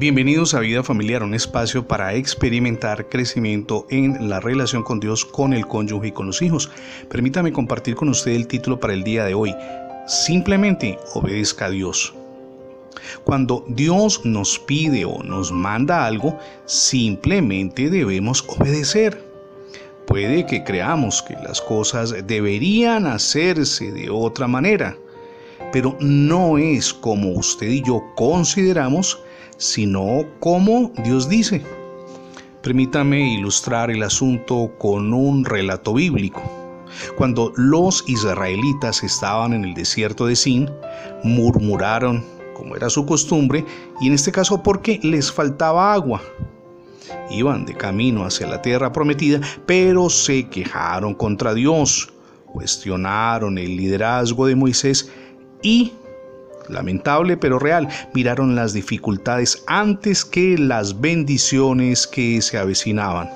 Bienvenidos a Vida Familiar, un espacio para experimentar crecimiento en la relación con Dios, con el cónyuge y con los hijos. Permítame compartir con usted el título para el día de hoy. Simplemente obedezca a Dios. Cuando Dios nos pide o nos manda algo, simplemente debemos obedecer. Puede que creamos que las cosas deberían hacerse de otra manera, pero no es como usted y yo consideramos sino como Dios dice. Permítame ilustrar el asunto con un relato bíblico. Cuando los israelitas estaban en el desierto de Sin, murmuraron, como era su costumbre, y en este caso porque les faltaba agua. Iban de camino hacia la tierra prometida, pero se quejaron contra Dios, cuestionaron el liderazgo de Moisés y lamentable pero real, miraron las dificultades antes que las bendiciones que se avecinaban.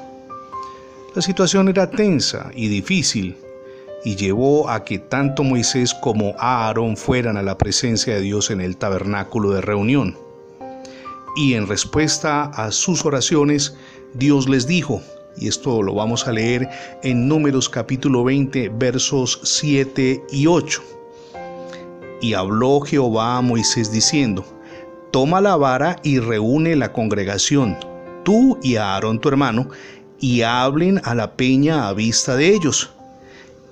La situación era tensa y difícil y llevó a que tanto Moisés como Aarón fueran a la presencia de Dios en el tabernáculo de reunión. Y en respuesta a sus oraciones, Dios les dijo, y esto lo vamos a leer en Números capítulo 20 versos 7 y 8. Y habló Jehová a Moisés diciendo, Toma la vara y reúne la congregación, tú y Aarón tu hermano, y hablen a la peña a vista de ellos.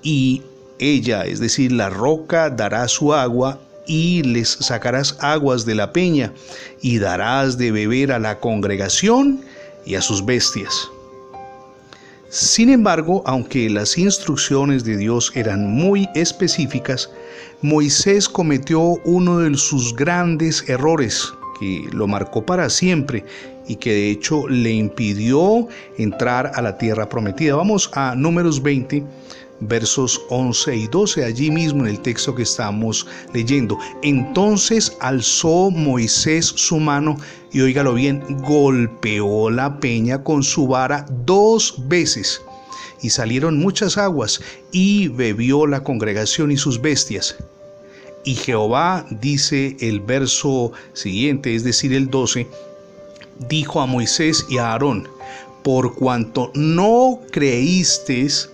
Y ella, es decir, la roca, dará su agua, y les sacarás aguas de la peña, y darás de beber a la congregación y a sus bestias. Sin embargo, aunque las instrucciones de Dios eran muy específicas, Moisés cometió uno de sus grandes errores que lo marcó para siempre y que de hecho le impidió entrar a la tierra prometida. Vamos a números 20 versos 11 y 12, allí mismo en el texto que estamos leyendo. Entonces alzó Moisés su mano y oígalo bien, golpeó la peña con su vara dos veces. Y salieron muchas aguas, y bebió la congregación y sus bestias. Y Jehová, dice el verso siguiente, es decir, el 12, dijo a Moisés y a Aarón, por cuanto no creísteis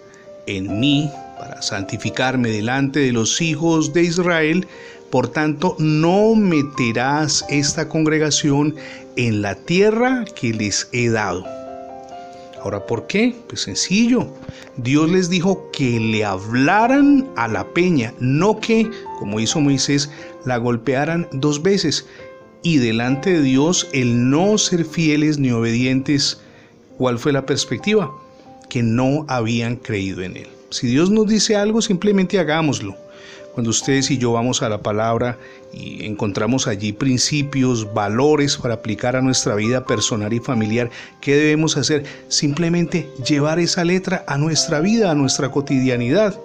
en mí para santificarme delante de los hijos de Israel, por tanto no meterás esta congregación en la tierra que les he dado. Ahora, ¿por qué? Pues sencillo. Dios les dijo que le hablaran a la peña, no que, como hizo Moisés, la golpearan dos veces. Y delante de Dios el no ser fieles ni obedientes, ¿cuál fue la perspectiva? que no habían creído en Él. Si Dios nos dice algo, simplemente hagámoslo. Cuando ustedes y yo vamos a la palabra y encontramos allí principios, valores para aplicar a nuestra vida personal y familiar, ¿qué debemos hacer? Simplemente llevar esa letra a nuestra vida, a nuestra cotidianidad.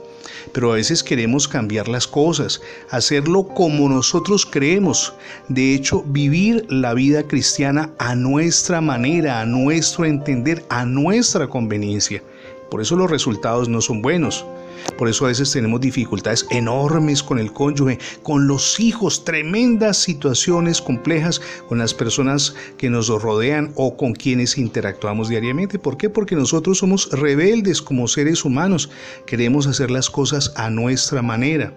Pero a veces queremos cambiar las cosas, hacerlo como nosotros creemos. De hecho, vivir la vida cristiana a nuestra manera, a nuestro entender, a nuestra conveniencia. Por eso los resultados no son buenos. Por eso a veces tenemos dificultades enormes con el cónyuge, con los hijos, tremendas situaciones complejas con las personas que nos rodean o con quienes interactuamos diariamente. ¿Por qué? Porque nosotros somos rebeldes como seres humanos. Queremos hacer las cosas a nuestra manera.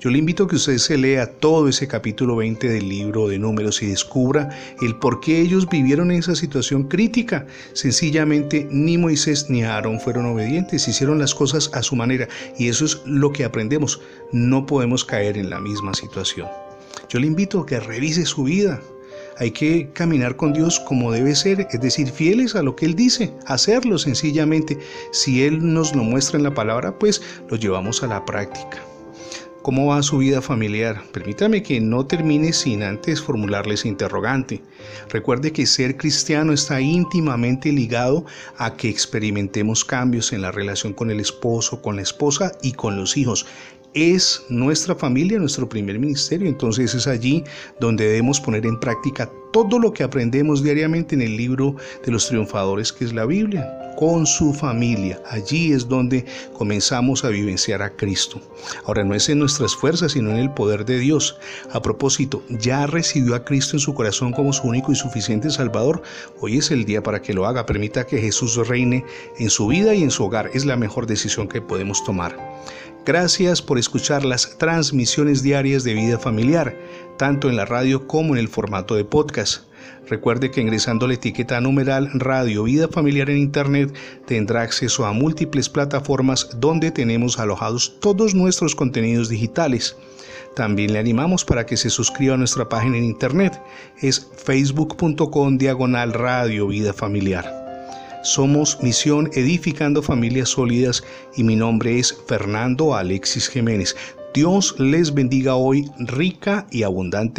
Yo le invito a que usted se lea todo ese capítulo 20 del libro de números y descubra el por qué ellos vivieron esa situación crítica. Sencillamente ni Moisés ni Aarón fueron obedientes, hicieron las cosas a su manera y eso es lo que aprendemos. No podemos caer en la misma situación. Yo le invito a que revise su vida, hay que caminar con Dios como debe ser, es decir, fieles a lo que Él dice, hacerlo sencillamente. Si Él nos lo muestra en la palabra, pues lo llevamos a la práctica. ¿Cómo va su vida familiar? Permítame que no termine sin antes formularles interrogante. Recuerde que ser cristiano está íntimamente ligado a que experimentemos cambios en la relación con el esposo, con la esposa y con los hijos. es nuestra familia, nuestro primer ministerio. Entonces es allí donde debemos poner en práctica todo lo que aprendemos diariamente en el libro de los triunfadores que es la Biblia, con su familia. Allí es donde comenzamos a vivenciar a Cristo. Ahora no es en nuestras fuerzas, sino en el poder de Dios. A propósito, ya recibió a Cristo en su corazón como su único y suficiente Salvador. Hoy es el día para que lo haga. Permita que Jesús reine en su vida y en su hogar. Es la mejor decisión que podemos tomar. Gracias por escuchar las transmisiones diarias de vida familiar, tanto en la radio como en el formato de podcast. Recuerde que ingresando la etiqueta numeral Radio Vida Familiar en Internet tendrá acceso a múltiples plataformas donde tenemos alojados todos nuestros contenidos digitales. También le animamos para que se suscriba a nuestra página en Internet. Es facebook.com diagonal Radio Vida Familiar. Somos Misión Edificando Familias Sólidas y mi nombre es Fernando Alexis Jiménez. Dios les bendiga hoy rica y abundante.